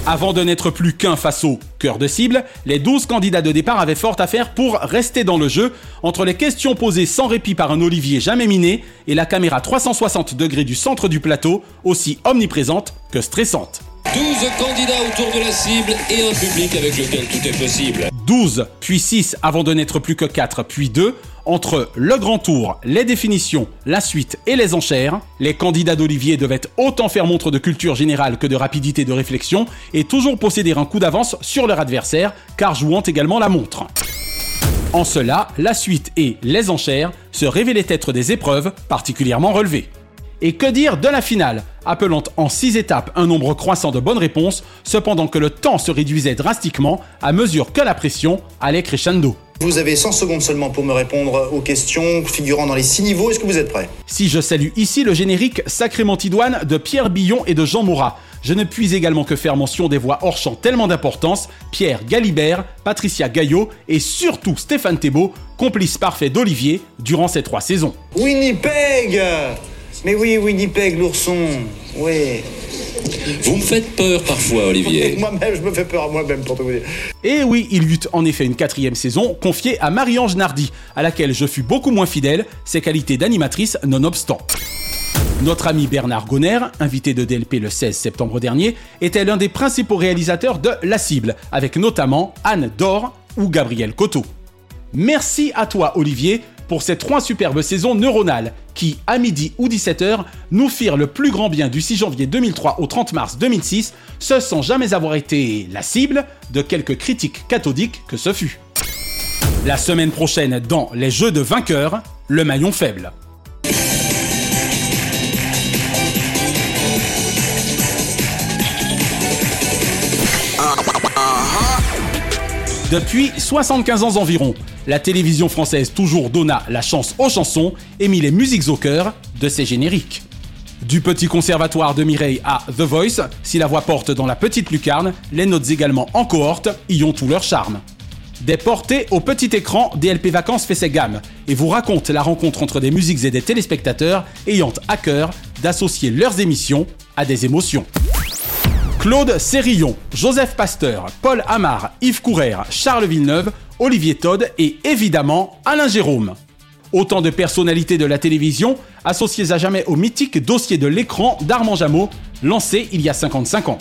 Avant de n'être plus qu'un face au cœur de cible, les 12 candidats de départ avaient fort à faire pour rester dans le jeu, entre les questions posées sans répit par un Olivier jamais miné et la caméra 360 degrés du centre du plateau, aussi omniprésente que stressante. 12 candidats autour de la cible et un public avec lequel tout est possible. 12, puis 6 avant de n'être plus que 4, puis 2. Entre le grand tour, les définitions, la suite et les enchères, les candidats d'Olivier devaient autant faire montre de culture générale que de rapidité de réflexion et toujours posséder un coup d'avance sur leur adversaire, car jouant également la montre. En cela, la suite et les enchères se révélaient être des épreuves particulièrement relevées. Et que dire de la finale, appelant en six étapes un nombre croissant de bonnes réponses, cependant que le temps se réduisait drastiquement à mesure que la pression allait crescendo. Vous avez 100 secondes seulement pour me répondre aux questions figurant dans les six niveaux. Est-ce que vous êtes prêt Si je salue ici le générique Sacrément Idoine de Pierre Billon et de Jean Morat, je ne puis également que faire mention des voix hors champ tellement d'importance, Pierre Galibert, Patricia Gaillot et surtout Stéphane Thébault, complice parfait d'Olivier durant ces trois saisons. Winnipeg Mais oui, Winnipeg, l'ourson. Oui. Vous me faites peur parfois, Olivier. Moi-même, je me fais peur à moi-même, pour tout vous dire. Et oui, il y eut en effet une quatrième saison confiée à Marie-Ange Nardi, à laquelle je fus beaucoup moins fidèle, ses qualités d'animatrice nonobstant. Notre ami Bernard Gonner, invité de DLP le 16 septembre dernier, était l'un des principaux réalisateurs de La Cible, avec notamment Anne Dor ou Gabriel Coteau. Merci à toi Olivier pour ces trois superbes saisons neuronales qui, à midi ou 17h, nous firent le plus grand bien du 6 janvier 2003 au 30 mars 2006, ce sans jamais avoir été la cible de quelques critiques cathodiques que ce fut. La semaine prochaine, dans Les Jeux de vainqueurs, le maillon faible. Depuis 75 ans environ, la télévision française toujours donna la chance aux chansons et mit les musiques au cœur de ses génériques. Du petit conservatoire de Mireille à The Voice, si la voix porte dans la petite lucarne, les notes également en cohorte y ont tout leur charme. Des portées au petit écran, DLP Vacances fait ses gammes et vous raconte la rencontre entre des musiques et des téléspectateurs ayant à cœur d'associer leurs émissions à des émotions. Claude Sérillon, Joseph Pasteur, Paul Amar, Yves Courère, Charles Villeneuve, Olivier Todd et évidemment Alain Jérôme. Autant de personnalités de la télévision associées à jamais au mythique dossier de l'écran d'Armand Jameau, lancé il y a 55 ans.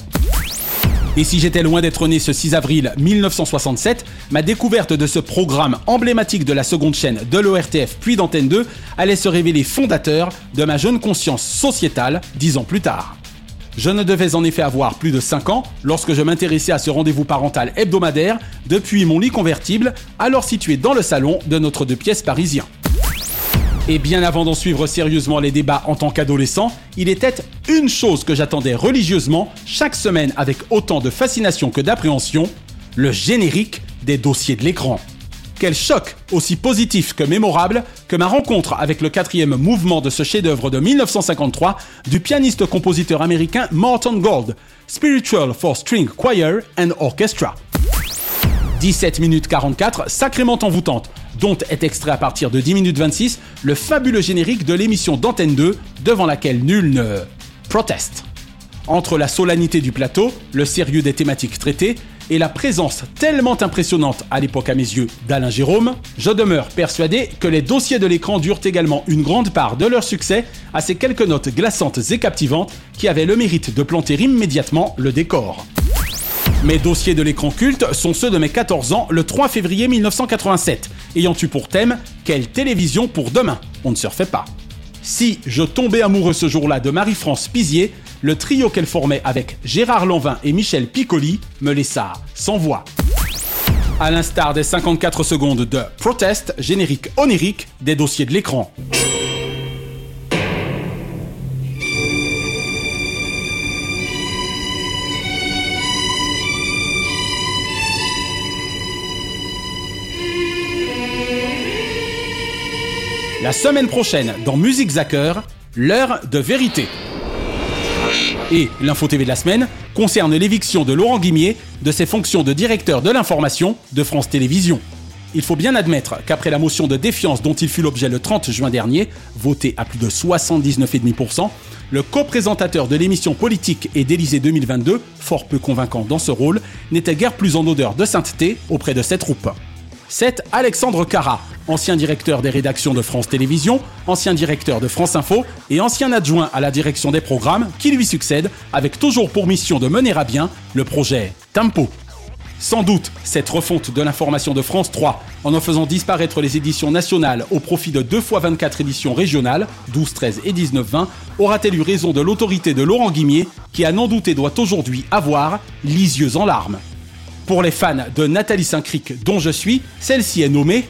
Et si j'étais loin d'être né ce 6 avril 1967, ma découverte de ce programme emblématique de la seconde chaîne de l'ORTF puis d'Antenne 2 allait se révéler fondateur de ma jeune conscience sociétale dix ans plus tard. Je ne devais en effet avoir plus de 5 ans lorsque je m'intéressais à ce rendez-vous parental hebdomadaire depuis mon lit convertible, alors situé dans le salon de notre deux pièces parisien. Et bien avant d'en suivre sérieusement les débats en tant qu'adolescent, il était une chose que j'attendais religieusement chaque semaine avec autant de fascination que d'appréhension, le générique des dossiers de l'écran. Quel choc, aussi positif que mémorable, que ma rencontre avec le quatrième mouvement de ce chef-d'œuvre de 1953 du pianiste-compositeur américain Morton Gold, Spiritual for String Choir and Orchestra. 17 minutes 44, sacrément envoûtante, dont est extrait à partir de 10 minutes 26 le fabuleux générique de l'émission d'Antenne 2, devant laquelle nul ne proteste. Entre la solennité du plateau, le sérieux des thématiques traitées, et la présence tellement impressionnante à l'époque à mes yeux d'Alain Jérôme, je demeure persuadé que les dossiers de l'écran durent également une grande part de leur succès à ces quelques notes glaçantes et captivantes qui avaient le mérite de planter immédiatement le décor. Mes dossiers de l'écran culte sont ceux de mes 14 ans le 3 février 1987, ayant eu pour thème Quelle télévision pour demain? On ne se refait pas. Si je tombais amoureux ce jour-là de Marie-France Pizier, le trio qu'elle formait avec Gérard Lanvin et Michel Piccoli me laissa sans voix. À l'instar des 54 secondes de Protest, générique onirique des dossiers de l'écran. La semaine prochaine, dans Musique Zacker, l'heure de vérité. Et l'info TV de la semaine concerne l'éviction de Laurent Guimier de ses fonctions de directeur de l'information de France Télévisions. Il faut bien admettre qu'après la motion de défiance dont il fut l'objet le 30 juin dernier, votée à plus de 79,5%, le co-présentateur de l'émission politique et d'Élysée 2022, fort peu convaincant dans ce rôle, n'était guère plus en odeur de sainteté auprès de cette troupe. C'est Alexandre Cara, ancien directeur des rédactions de France Télévisions, ancien directeur de France Info et ancien adjoint à la direction des programmes qui lui succède avec toujours pour mission de mener à bien le projet Tempo. Sans doute, cette refonte de l'information de France 3, en en faisant disparaître les éditions nationales au profit de 2 fois 24 éditions régionales, 12, 13 et 19, 20, aura-t-elle eu raison de l'autorité de Laurent Guimier, qui à n'en douter doit aujourd'hui avoir les yeux en larmes Pour les fans de Nathalie Saint-Cric, dont je suis, celle-ci est nommée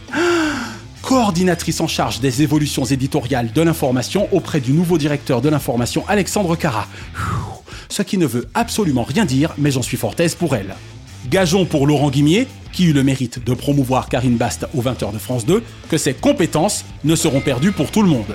coordinatrice en charge des évolutions éditoriales de l'information auprès du nouveau directeur de l'information Alexandre Cara. Ce qui ne veut absolument rien dire, mais j'en suis fort aise pour elle. Gageons pour Laurent Guimier, qui eut le mérite de promouvoir Karine Bast au 20h de France 2, que ses compétences ne seront perdues pour tout le monde.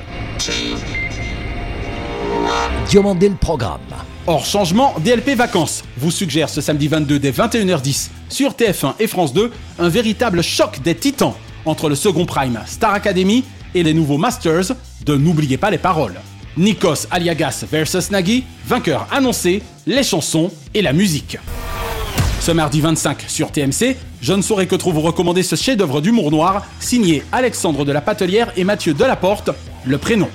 Diomandé le programme. Hors changement, DLP Vacances vous suggère ce samedi 22 dès 21h10 sur TF1 et France 2 un véritable choc des titans entre le second prime Star Academy et les nouveaux Masters de N'oubliez pas les paroles. Nikos Aliagas versus Nagui, vainqueur annoncé, les chansons et la musique. Ce mardi 25 sur TMC, je ne saurais que trop vous recommander ce chef-d'œuvre d'humour noir signé Alexandre de la Patelière et Mathieu Delaporte, le prénom.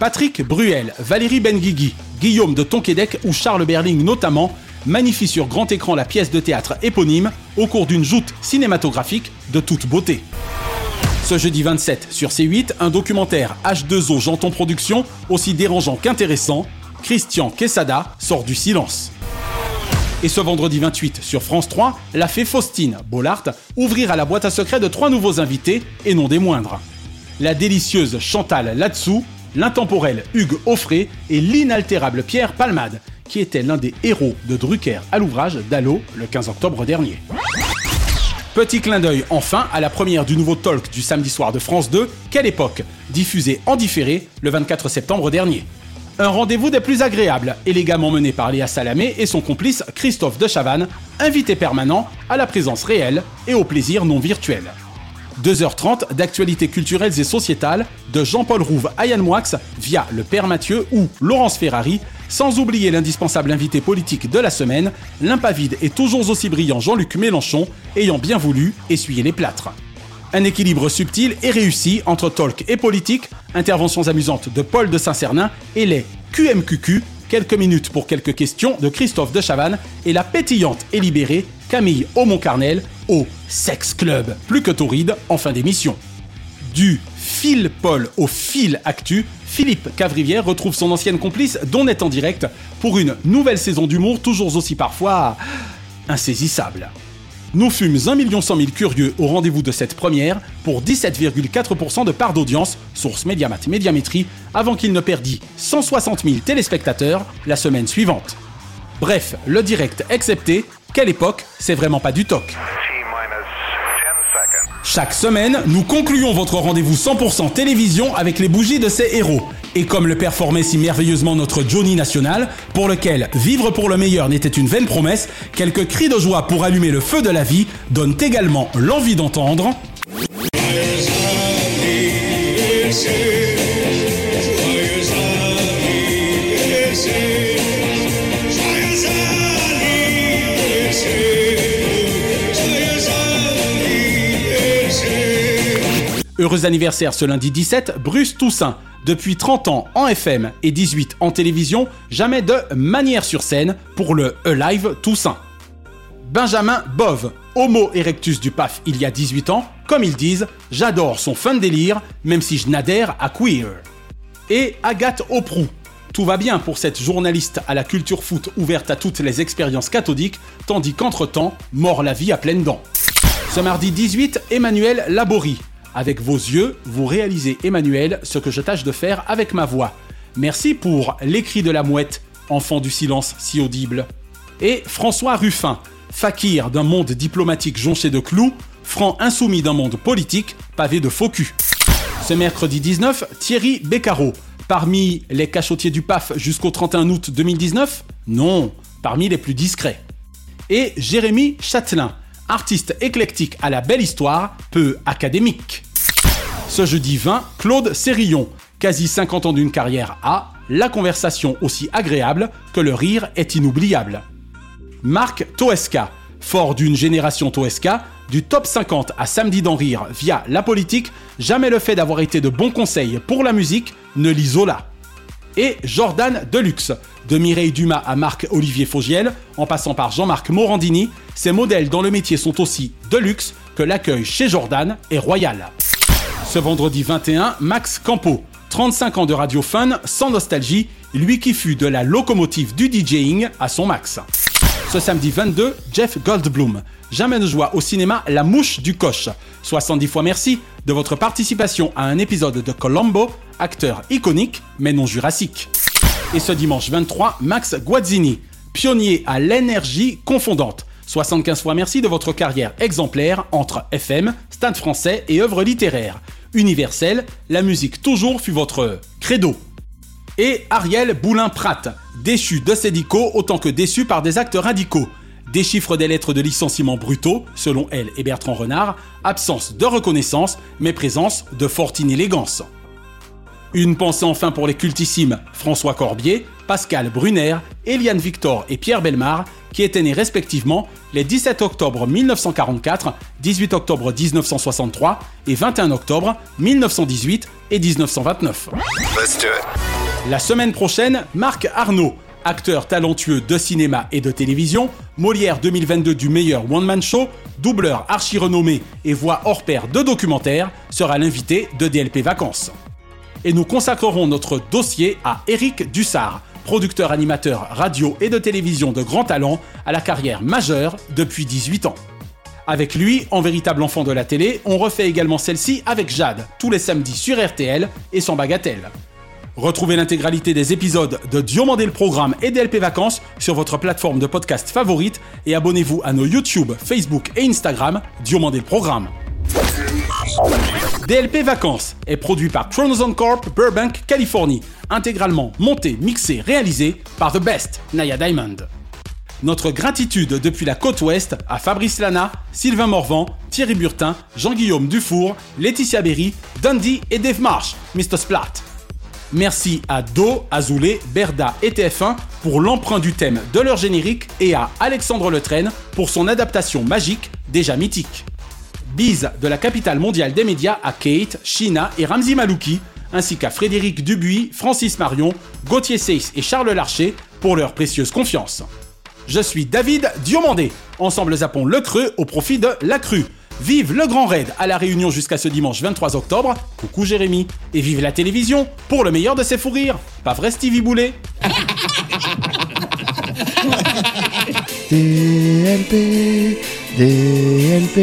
Patrick Bruel, Valérie Benguigui, Guillaume de Tonquédec ou Charles Berling notamment magnifient sur grand écran la pièce de théâtre éponyme au cours d'une joute cinématographique de toute beauté. Ce jeudi 27 sur C8, un documentaire H2O Janton Production aussi dérangeant qu'intéressant, Christian Quesada sort du silence. Et ce vendredi 28 sur France 3, la fée Faustine Bollard ouvrira la boîte à secrets de trois nouveaux invités et non des moindres. La délicieuse Chantal Latsou, l'intemporel Hugues Offray et l'inaltérable Pierre Palmade, qui était l'un des héros de Drucker à l'ouvrage d'Allo le 15 octobre dernier. Petit clin d'œil enfin à la première du nouveau talk du samedi soir de France 2, Quelle époque? Diffusé en différé le 24 septembre dernier. Un rendez-vous des plus agréables, élégamment mené par Léa Salamé et son complice Christophe de Chavannes, invité permanent à la présence réelle et au plaisir non virtuel. 2h30 d'actualités culturelles et sociétales de Jean-Paul Rouve à Yann Moix via le Père Mathieu ou Laurence Ferrari, sans oublier l'indispensable invité politique de la semaine, l'impavide et toujours aussi brillant Jean-Luc Mélenchon, ayant bien voulu essuyer les plâtres. Un équilibre subtil et réussi entre talk et politique, interventions amusantes de Paul de Saint-Cernin et les QMQQ, quelques minutes pour quelques questions de Christophe de Chavannes et la pétillante et libérée Camille Aumont-Carnel au Sex Club, plus que torride en fin d'émission. Du fil Paul au fil actu, Philippe Cavrivière retrouve son ancienne complice Don est en direct pour une nouvelle saison d'humour toujours aussi parfois insaisissable. Nous fûmes 1 100 000 curieux au rendez-vous de cette première pour 17,4% de part d'audience, source Mediamat Médiamétrie, avant qu'il ne perdit 160 000 téléspectateurs la semaine suivante. Bref, le direct excepté, quelle époque, c'est vraiment pas du toc. Chaque semaine, nous concluons votre rendez-vous 100% télévision avec les bougies de ces héros. Et comme le performait si merveilleusement notre Johnny National, pour lequel vivre pour le meilleur n'était une vaine promesse, quelques cris de joie pour allumer le feu de la vie donnent également l'envie d'entendre. Heureux anniversaire ce lundi 17, Bruce Toussaint. Depuis 30 ans en FM et 18 en télévision, jamais de manière sur scène pour le Alive Toussaint. Benjamin Bove, Homo erectus du PAF il y a 18 ans, comme ils disent, j'adore son fun délire, même si je n'adhère à queer. Et Agathe Oprou. Tout va bien pour cette journaliste à la culture foot ouverte à toutes les expériences cathodiques, tandis qu'entre-temps, mort la vie à pleines dents. Ce mardi 18, Emmanuel Laborie, avec vos yeux, vous réalisez, Emmanuel, ce que je tâche de faire avec ma voix. Merci pour l'écrit de la mouette, enfant du silence si audible. Et François Ruffin, fakir d'un monde diplomatique jonché de clous, franc insoumis d'un monde politique, pavé de faux cul. Ce mercredi 19, Thierry Beccaro, parmi les cachotiers du PAF jusqu'au 31 août 2019 Non, parmi les plus discrets. Et Jérémy Châtelain, artiste éclectique à la belle histoire, peu académique. Ce jeudi 20, Claude Sérillon, quasi 50 ans d'une carrière à la conversation aussi agréable que le rire est inoubliable. Marc Toesca, fort d'une génération Toesca, du top 50 à samedi d'en rire via la politique, jamais le fait d'avoir été de bons conseils pour la musique ne l'isola. Et Jordan Deluxe. De Mireille Dumas à Marc-Olivier Fogiel, en passant par Jean-Marc Morandini, ces modèles dans le métier sont aussi de luxe que l'accueil chez Jordan est royal. Ce vendredi 21, Max Campo, 35 ans de radio fun, sans nostalgie, lui qui fut de la locomotive du DJing à son max. Ce samedi 22, Jeff Goldblum. Jamais de joie au cinéma La Mouche du Coche. 70 fois merci de votre participation à un épisode de Colombo, acteur iconique mais non jurassique. Et ce dimanche 23, Max Guazzini, pionnier à l'énergie confondante. 75 fois merci de votre carrière exemplaire entre FM, stade français et œuvres littéraires. Universel, la musique toujours fut votre credo. Et Ariel Boulin-Pratt, déchu de Sédico autant que déçu par des actes radicaux. Déchiffre des lettres de licenciement brutaux, selon elle et Bertrand Renard, absence de reconnaissance, mais présence de forte inélégance. Une pensée enfin pour les cultissimes François Corbier, Pascal Brunner, Eliane Victor et Pierre Belmar, qui étaient nés respectivement les 17 octobre 1944, 18 octobre 1963 et 21 octobre 1918 et 1929. La semaine prochaine, Marc Arnaud, acteur talentueux de cinéma et de télévision, Molière 2022 du meilleur one-man show, doubleur archi-renommé et voix hors pair de documentaire, sera l'invité de DLP Vacances. Et nous consacrerons notre dossier à Eric Dussard, producteur animateur radio et de télévision de grand talent, à la carrière majeure depuis 18 ans. Avec lui, en véritable enfant de la télé, on refait également celle-ci avec Jade, tous les samedis sur RTL et sans bagatelle. Retrouvez l'intégralité des épisodes de Diomandé le Programme et DLP Vacances sur votre plateforme de podcast favorite et abonnez-vous à nos YouTube, Facebook et Instagram Diomandé le Programme. DLP Vacances est produit par Chronozone Corp Burbank, Californie, intégralement monté, mixé, réalisé par The Best, Naya Diamond. Notre gratitude depuis la côte ouest à Fabrice Lana, Sylvain Morvan, Thierry Burtin, Jean-Guillaume Dufour, Laetitia Berry, Dundee et Dave Marsh, Mr. Splat. Merci à Do, Azoulay, Berda et TF1 pour l'emprunt du thème de leur générique et à Alexandre Letraine pour son adaptation magique déjà mythique. Bise de la capitale mondiale des médias à Kate, Shina et Ramzi Malouki, ainsi qu'à Frédéric Dubuis, Francis Marion, Gauthier Seyss et Charles Larcher pour leur précieuse confiance. Je suis David Diomandé. Ensemble zappons le creux au profit de la crue. Vive le grand raid à la Réunion jusqu'à ce dimanche 23 octobre. Coucou Jérémy. Et vive la télévision pour le meilleur de ses fous rires. Pas vrai Stevie Boulet? DLP, DLP,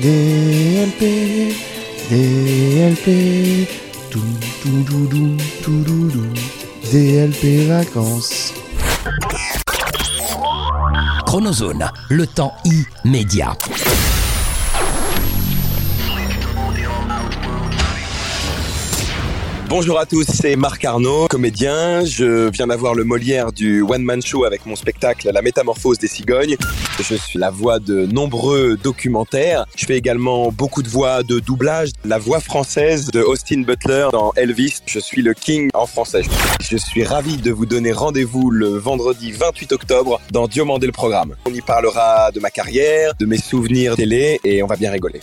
DLP, DLP, tout, tout, tout, tout, tout, tout, tout, DLP vacances. Chronozone, le temps immédiat. Bonjour à tous, c'est Marc Arnaud, comédien. Je viens d'avoir le Molière du One Man Show avec mon spectacle La Métamorphose des cigognes. Je suis la voix de nombreux documentaires. Je fais également beaucoup de voix de doublage. La voix française de Austin Butler dans Elvis. Je suis le King en français. Je suis ravi de vous donner rendez-vous le vendredi 28 octobre dans Diomandé le programme. On y parlera de ma carrière, de mes souvenirs télé et on va bien rigoler.